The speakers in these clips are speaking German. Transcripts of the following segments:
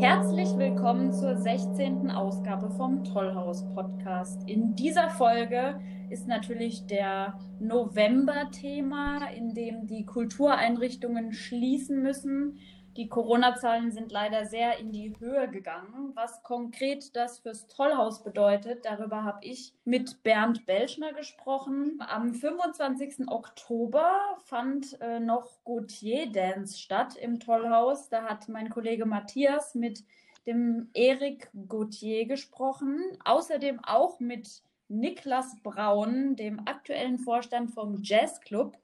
Herzlich willkommen zur 16. Ausgabe vom Tollhaus Podcast. In dieser Folge ist natürlich der November-Thema, in dem die Kultureinrichtungen schließen müssen die Corona-Zahlen sind leider sehr in die Höhe gegangen. Was konkret das fürs Tollhaus bedeutet, darüber habe ich mit Bernd Belschner gesprochen. Am 25. Oktober fand äh, noch Gautier Dance statt im Tollhaus. Da hat mein Kollege Matthias mit dem Erik Gautier gesprochen. Außerdem auch mit Niklas Braun, dem aktuellen Vorstand vom Jazzclub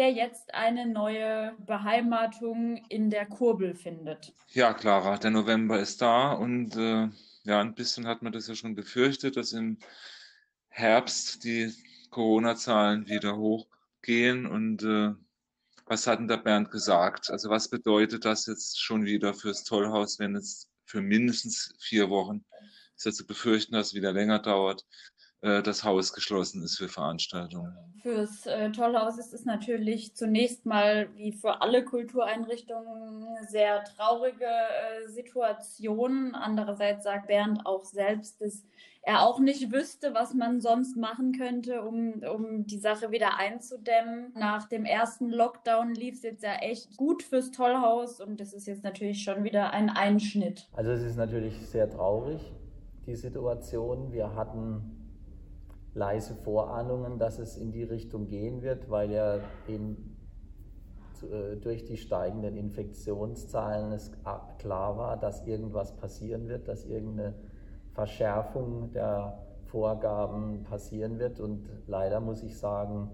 der jetzt eine neue Beheimatung in der Kurbel findet. Ja, Clara, der November ist da und äh, ja, ein bisschen hat man das ja schon befürchtet, dass im Herbst die Corona-Zahlen wieder hochgehen und äh, was hat denn der Bernd gesagt? Also was bedeutet das jetzt schon wieder fürs Tollhaus, wenn es für mindestens vier Wochen ist ja zu befürchten, dass es wieder länger dauert, das Haus geschlossen ist für Veranstaltungen. Fürs äh, Tollhaus ist es natürlich zunächst mal wie für alle Kultureinrichtungen eine sehr traurige äh, Situation. Andererseits sagt Bernd auch selbst, dass er auch nicht wüsste, was man sonst machen könnte, um, um die Sache wieder einzudämmen. Nach dem ersten Lockdown lief es jetzt ja echt gut fürs Tollhaus und das ist jetzt natürlich schon wieder ein Einschnitt. Also es ist natürlich sehr traurig, die Situation. Wir hatten leise Vorahnungen, dass es in die Richtung gehen wird, weil ja eben äh, durch die steigenden Infektionszahlen es klar war, dass irgendwas passieren wird, dass irgendeine Verschärfung der Vorgaben passieren wird. Und leider muss ich sagen,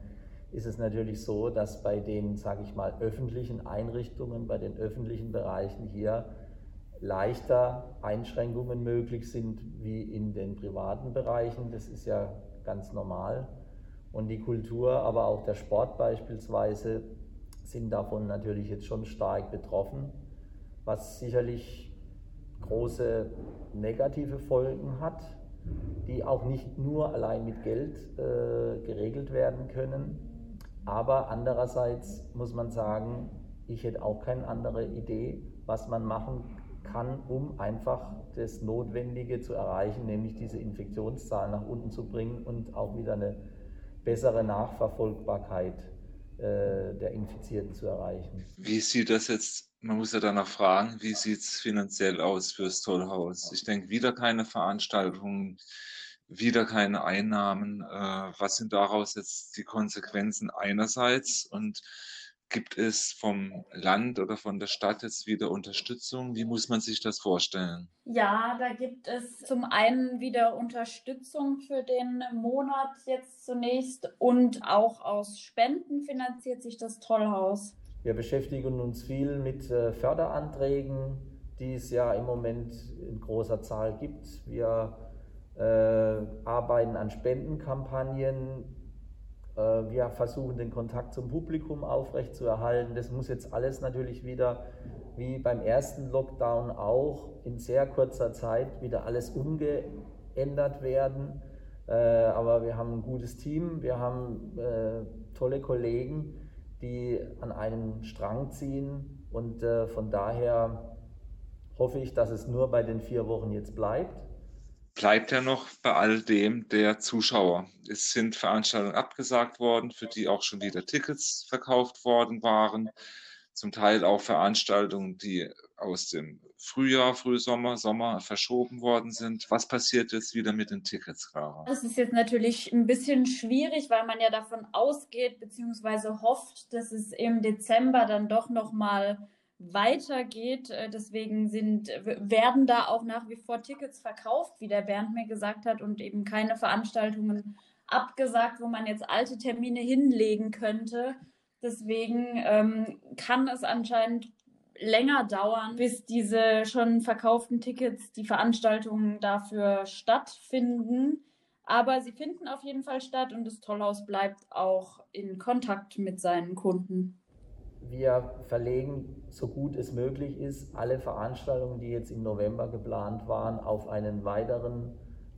ist es natürlich so, dass bei den, sage ich mal, öffentlichen Einrichtungen, bei den öffentlichen Bereichen hier leichter Einschränkungen möglich sind wie in den privaten Bereichen. Das ist ja ganz normal. Und die Kultur, aber auch der Sport beispielsweise sind davon natürlich jetzt schon stark betroffen, was sicherlich große negative Folgen hat, die auch nicht nur allein mit Geld äh, geregelt werden können. Aber andererseits muss man sagen, ich hätte auch keine andere Idee, was man machen kann, um einfach das Notwendige zu erreichen, nämlich diese Infektionszahlen nach unten zu bringen und auch wieder eine bessere Nachverfolgbarkeit äh, der Infizierten zu erreichen. Wie sieht das jetzt, man muss ja danach fragen, wie sieht es finanziell aus fürs Tollhaus? Ich denke, wieder keine Veranstaltungen, wieder keine Einnahmen. Äh, was sind daraus jetzt die Konsequenzen einerseits und Gibt es vom Land oder von der Stadt jetzt wieder Unterstützung? Wie muss man sich das vorstellen? Ja, da gibt es zum einen wieder Unterstützung für den Monat jetzt zunächst und auch aus Spenden finanziert sich das Tollhaus. Wir beschäftigen uns viel mit äh, Förderanträgen, die es ja im Moment in großer Zahl gibt. Wir äh, arbeiten an Spendenkampagnen wir versuchen den Kontakt zum Publikum aufrechtzuerhalten. Das muss jetzt alles natürlich wieder, wie beim ersten Lockdown auch, in sehr kurzer Zeit wieder alles umgeändert werden. Äh, aber wir haben ein gutes Team, wir haben äh, tolle Kollegen, die an einem Strang ziehen. Und von daher hoffe ich, dass es nur bei den vier Wochen jetzt bleibt bleibt ja noch bei all dem der Zuschauer. Es sind Veranstaltungen abgesagt worden, für die auch schon wieder Tickets verkauft worden waren. Zum Teil auch Veranstaltungen, die aus dem Frühjahr, Frühsommer, Sommer verschoben worden sind. Was passiert jetzt wieder mit den Tickets, Clara? Das ist jetzt natürlich ein bisschen schwierig, weil man ja davon ausgeht bzw. hofft, dass es im Dezember dann doch nochmal mal weitergeht. Äh, deswegen sind, werden da auch nach wie vor Tickets verkauft, wie der Bernd mir gesagt hat, und eben keine Veranstaltungen abgesagt, wo man jetzt alte Termine hinlegen könnte. Deswegen ähm, kann es anscheinend länger dauern, bis diese schon verkauften Tickets, die Veranstaltungen dafür stattfinden. Aber sie finden auf jeden Fall statt und das Tollhaus bleibt auch in Kontakt mit seinen Kunden. Wir verlegen, so gut es möglich ist, alle Veranstaltungen, die jetzt im November geplant waren, auf einen weiteren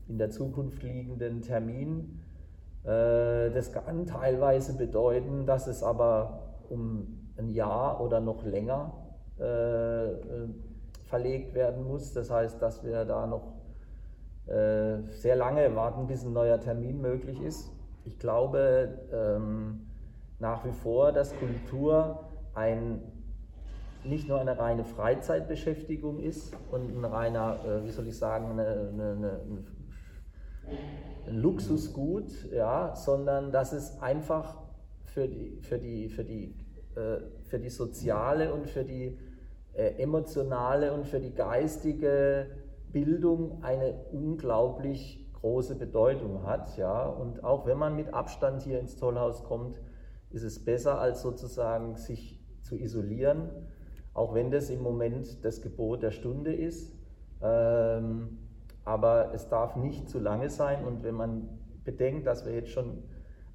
in der Zukunft liegenden Termin. Äh, das kann teilweise bedeuten, dass es aber um ein Jahr oder noch länger äh, verlegt werden muss. Das heißt, dass wir da noch äh, sehr lange warten, bis ein neuer Termin möglich ist. Ich glaube ähm, nach wie vor, dass Kultur ein, nicht nur eine reine Freizeitbeschäftigung ist und ein reiner, äh, wie soll ich sagen, eine, eine, eine, ein Luxusgut, ja, sondern dass es einfach für die, für die, für die, äh, für die soziale und für die äh, emotionale und für die geistige Bildung eine unglaublich große Bedeutung hat. Ja? Und auch wenn man mit Abstand hier ins Tollhaus kommt, ist es besser, als sozusagen sich zu isolieren, auch wenn das im Moment das Gebot der Stunde ist. Ähm, aber es darf nicht zu lange sein. Und wenn man bedenkt, dass wir jetzt schon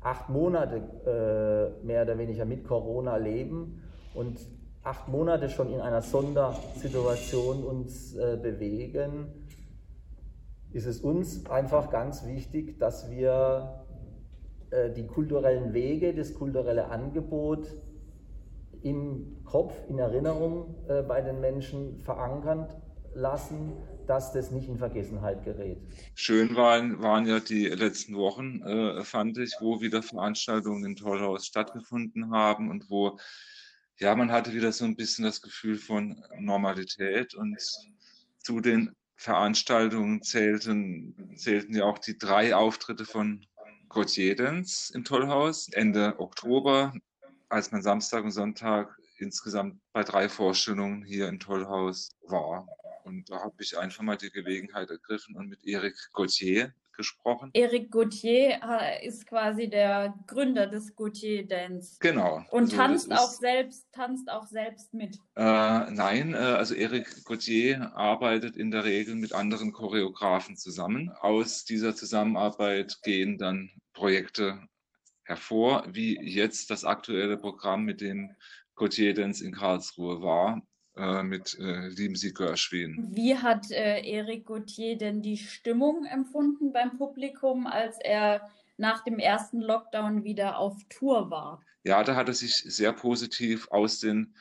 acht Monate äh, mehr oder weniger mit Corona leben und acht Monate schon in einer Sondersituation uns äh, bewegen, ist es uns einfach ganz wichtig, dass wir äh, die kulturellen Wege, das kulturelle Angebot im Kopf, in Erinnerung äh, bei den Menschen verankern lassen, dass das nicht in Vergessenheit gerät. Schön waren, waren ja die letzten Wochen, äh, fand ich, wo wieder Veranstaltungen in Tollhaus stattgefunden haben und wo ja, man hatte wieder so ein bisschen das Gefühl von Normalität und zu den Veranstaltungen zählten, zählten ja auch die drei Auftritte von Gautier Dance im Tollhaus Ende Oktober, als man Samstag und Sonntag insgesamt bei drei Vorstellungen hier im Tollhaus war. Und da habe ich einfach mal die Gelegenheit ergriffen und mit Eric Gauthier gesprochen. Eric Gauthier äh, ist quasi der Gründer des Gauthier Dance. Genau. Und also tanzt auch selbst, tanzt auch selbst mit. Äh, nein, äh, also Eric Gauthier arbeitet in der Regel mit anderen Choreografen zusammen. Aus dieser Zusammenarbeit gehen dann Projekte hervor, wie jetzt das aktuelle Programm, mit dem Gauthier Dance in Karlsruhe war äh, mit äh, Lieben Sie Gershwin. Wie hat äh, Eric Gauthier denn die Stimmung empfunden beim Publikum, als er nach dem ersten Lockdown wieder auf Tour war? Ja, da hat er sich sehr positiv aus den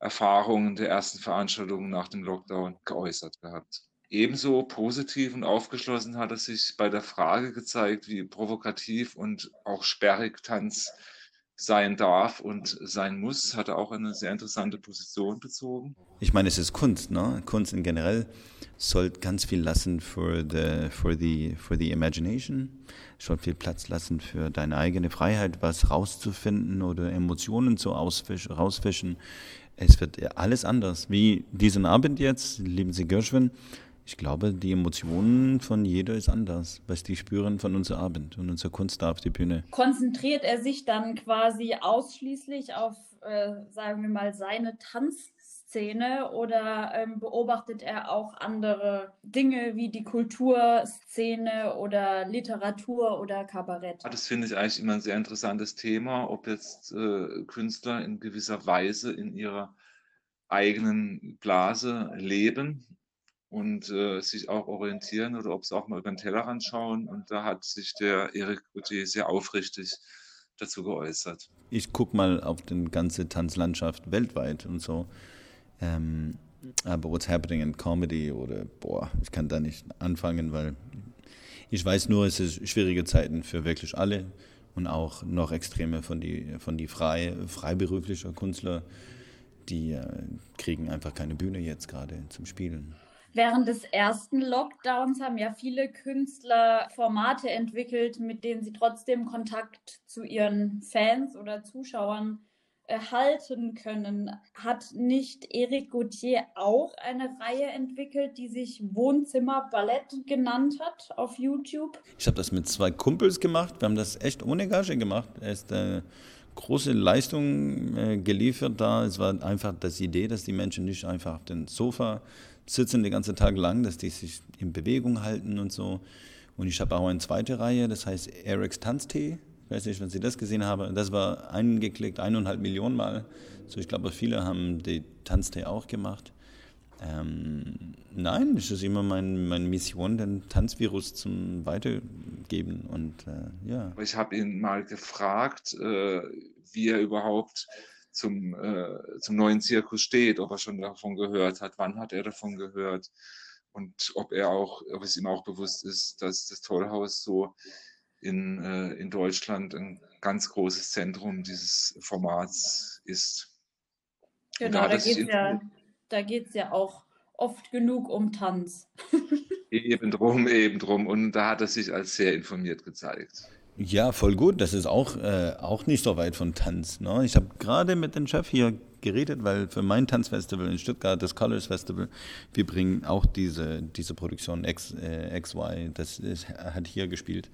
Erfahrungen der ersten Veranstaltungen nach dem Lockdown geäußert gehabt. Ebenso positiv und aufgeschlossen hat er sich bei der Frage gezeigt, wie provokativ und auch sperrig Tanz sein darf und sein muss, hat er auch eine sehr interessante Position bezogen. Ich meine, es ist Kunst, ne? Kunst in generell soll ganz viel lassen für the, for the, for the imagination, soll viel Platz lassen für deine eigene Freiheit, was rauszufinden oder Emotionen zu rausfischen. Es wird alles anders. Wie diesen Abend jetzt, lieben Sie Gershwin, ich glaube, die Emotionen von jeder ist anders, was die spüren von unserer Abend und unserer Kunst da auf die Bühne. Konzentriert er sich dann quasi ausschließlich auf, äh, sagen wir mal, seine Tanzszene oder ähm, beobachtet er auch andere Dinge wie die Kulturszene oder Literatur oder Kabarett? Das finde ich eigentlich immer ein sehr interessantes Thema, ob jetzt äh, Künstler in gewisser Weise in ihrer eigenen Blase leben und äh, sich auch orientieren oder ob sie auch mal über den Tellerrand schauen. Und da hat sich der Eric Gauthier sehr aufrichtig dazu geäußert. Ich gucke mal auf die ganze Tanzlandschaft weltweit und so. Ähm, aber what's happening in Comedy oder boah, ich kann da nicht anfangen, weil ich weiß nur, es ist schwierige Zeiten für wirklich alle und auch noch Extreme von die von die frei, freiberuflichen Künstler, die äh, kriegen einfach keine Bühne jetzt gerade zum Spielen. Während des ersten Lockdowns haben ja viele Künstler Formate entwickelt, mit denen sie trotzdem Kontakt zu ihren Fans oder Zuschauern erhalten können. Hat nicht Eric Gauthier auch eine Reihe entwickelt, die sich Wohnzimmer Ballett genannt hat auf YouTube? Ich habe das mit zwei Kumpels gemacht. Wir haben das echt ohne Gage gemacht. Er ist eine große Leistung äh, geliefert da. Es war einfach das Idee, dass die Menschen nicht einfach auf dem Sofa sitzen den ganzen Tag lang, dass die sich in Bewegung halten und so. Und ich habe auch eine zweite Reihe, das heißt Eric's Tanztee. Ich weiß nicht, wenn Sie das gesehen haben. Das war eingeklickt eineinhalb Millionen Mal. So, ich glaube, viele haben die Tanztee auch gemacht. Ähm, nein, es ist immer mein, meine Mission, den Tanzvirus zum Weitergeben. Und äh, ja. Ich habe ihn mal gefragt, äh, wie er überhaupt zum, äh, zum neuen Zirkus steht, ob er schon davon gehört hat, wann hat er davon gehört und ob er auch, ob es ihm auch bewusst ist, dass das Tollhaus so in, äh, in Deutschland ein ganz großes Zentrum dieses Formats ist. Genau, da, da geht es ja, da geht's ja auch oft genug um Tanz. eben drum, eben drum. Und da hat er sich als sehr informiert gezeigt. Ja, voll gut. Das ist auch, äh, auch nicht so weit von Tanz. Ne? Ich habe gerade mit dem Chef hier geredet, weil für mein Tanzfestival in Stuttgart, das Colors Festival, wir bringen auch diese, diese Produktion X, äh, XY, das ist, hat hier gespielt.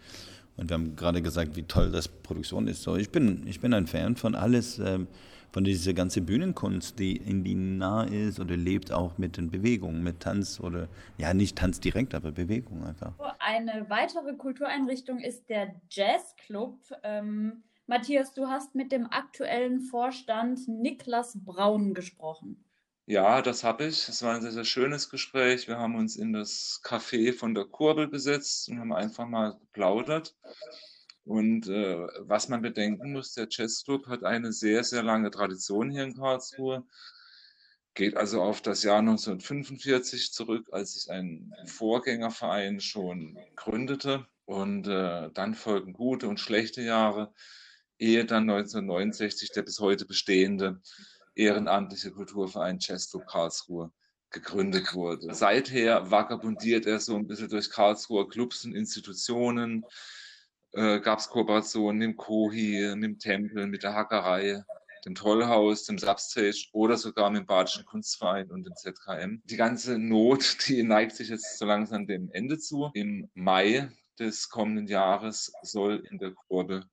Und wir haben gerade gesagt, wie toll das Produktion ist. So, ich bin, ich bin ein Fan von alles, ähm, von dieser ganzen Bühnenkunst, die in die nah ist oder lebt auch mit den Bewegungen, mit Tanz oder, ja, nicht Tanz direkt, aber Bewegung einfach. Eine weitere Kultureinrichtung ist der Jazzclub. Ähm, Matthias, du hast mit dem aktuellen Vorstand Niklas Braun gesprochen. Ja, das habe ich. Es war ein sehr, sehr schönes Gespräch. Wir haben uns in das Café von der Kurbel gesetzt und haben einfach mal geplaudert. Und äh, was man bedenken muss, der Jazzclub hat eine sehr, sehr lange Tradition hier in Karlsruhe. Geht also auf das Jahr 1945 zurück, als sich ein Vorgängerverein schon gründete. Und äh, dann folgen gute und schlechte Jahre, ehe dann 1969 der bis heute bestehende ehrenamtliche Kulturverein Jazzclub Karlsruhe gegründet wurde. Seither vagabundiert er so ein bisschen durch Karlsruher Clubs und Institutionen, äh, gab es Kooperationen dem Kohi, dem Tempel, mit der Hackerei, dem Tollhaus, dem Substage oder sogar mit dem Badischen Kunstverein und dem ZKM. Die ganze Not, die neigt sich jetzt so langsam dem Ende zu. Im Mai des kommenden Jahres soll in der Kurve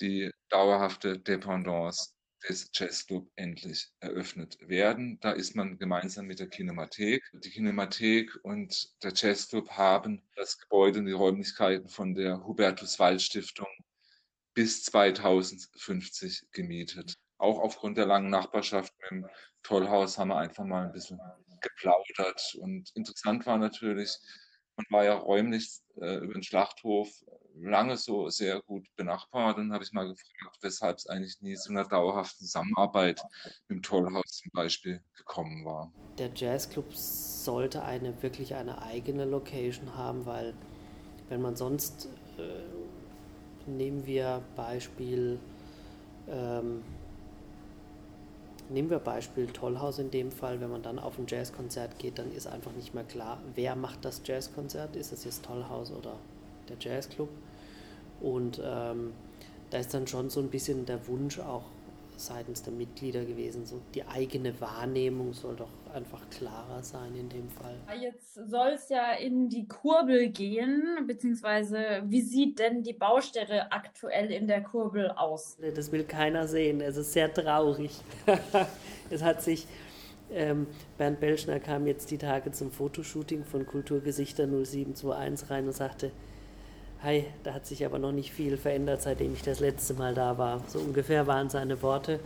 die dauerhafte Dependance des Jazzclub endlich eröffnet werden. Da ist man gemeinsam mit der Kinemathek. Die Kinemathek und der Jazzclub haben das Gebäude und die Räumlichkeiten von der Hubertus Wald Stiftung bis 2050 gemietet. Auch aufgrund der langen Nachbarschaft mit dem Tollhaus haben wir einfach mal ein bisschen geplaudert. Und interessant war natürlich, man war ja räumlich äh, über den Schlachthof lange so sehr gut benachbart. Dann habe ich mal gefragt, weshalb es eigentlich nie zu einer dauerhaften Zusammenarbeit mit dem Tollhaus zum Beispiel gekommen war. Der Jazzclub sollte eine wirklich eine eigene Location haben, weil wenn man sonst äh, nehmen wir Beispiel ähm, nehmen wir Beispiel Tollhaus in dem Fall, wenn man dann auf ein Jazzkonzert geht, dann ist einfach nicht mehr klar, wer macht das Jazzkonzert, ist es jetzt Tollhaus oder der Jazzclub. Und ähm, da ist dann schon so ein bisschen der Wunsch auch seitens der Mitglieder gewesen, so die eigene Wahrnehmung soll doch einfach klarer sein in dem Fall. Jetzt soll es ja in die Kurbel gehen, beziehungsweise wie sieht denn die Baustelle aktuell in der Kurbel aus? Das will keiner sehen, es ist sehr traurig. es hat sich ähm, Bernd Belschner kam jetzt die Tage zum Fotoshooting von Kulturgesichter 0721 rein und sagte, Hi, da hat sich aber noch nicht viel verändert, seitdem ich das letzte Mal da war. So ungefähr waren seine Worte.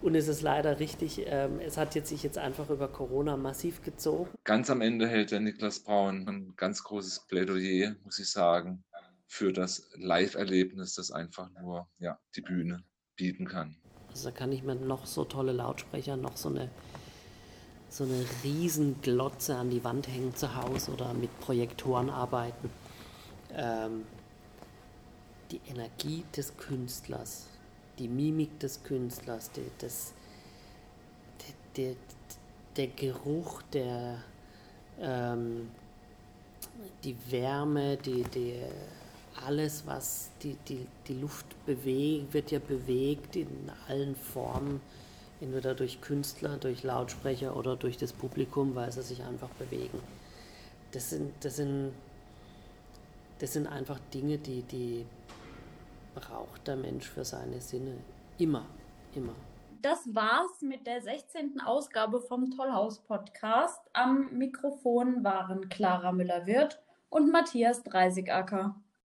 Und es ist leider richtig, ähm, es hat jetzt sich jetzt einfach über Corona massiv gezogen. Ganz am Ende hält der Niklas Braun ein ganz großes Plädoyer, muss ich sagen, für das Live-Erlebnis, das einfach nur ja, die Bühne bieten kann. Also da kann ich mir noch so tolle Lautsprecher, noch so eine, so eine riesen Glotze an die Wand hängen zu Hause oder mit Projektoren arbeiten ähm, die Energie des Künstlers, die Mimik des Künstlers, die, das, der, der, der Geruch, der, ähm, die Wärme, die, die, alles, was die, die, die Luft bewegt, wird ja bewegt in allen Formen, entweder durch Künstler, durch Lautsprecher oder durch das Publikum, weil sie sich einfach bewegen. Das sind, das sind das sind einfach Dinge, die, die braucht der Mensch für seine Sinne. Immer, immer. Das war's mit der 16. Ausgabe vom Tollhaus Podcast. Am Mikrofon waren Clara Müller-Wirth und Matthias Dreisigacker.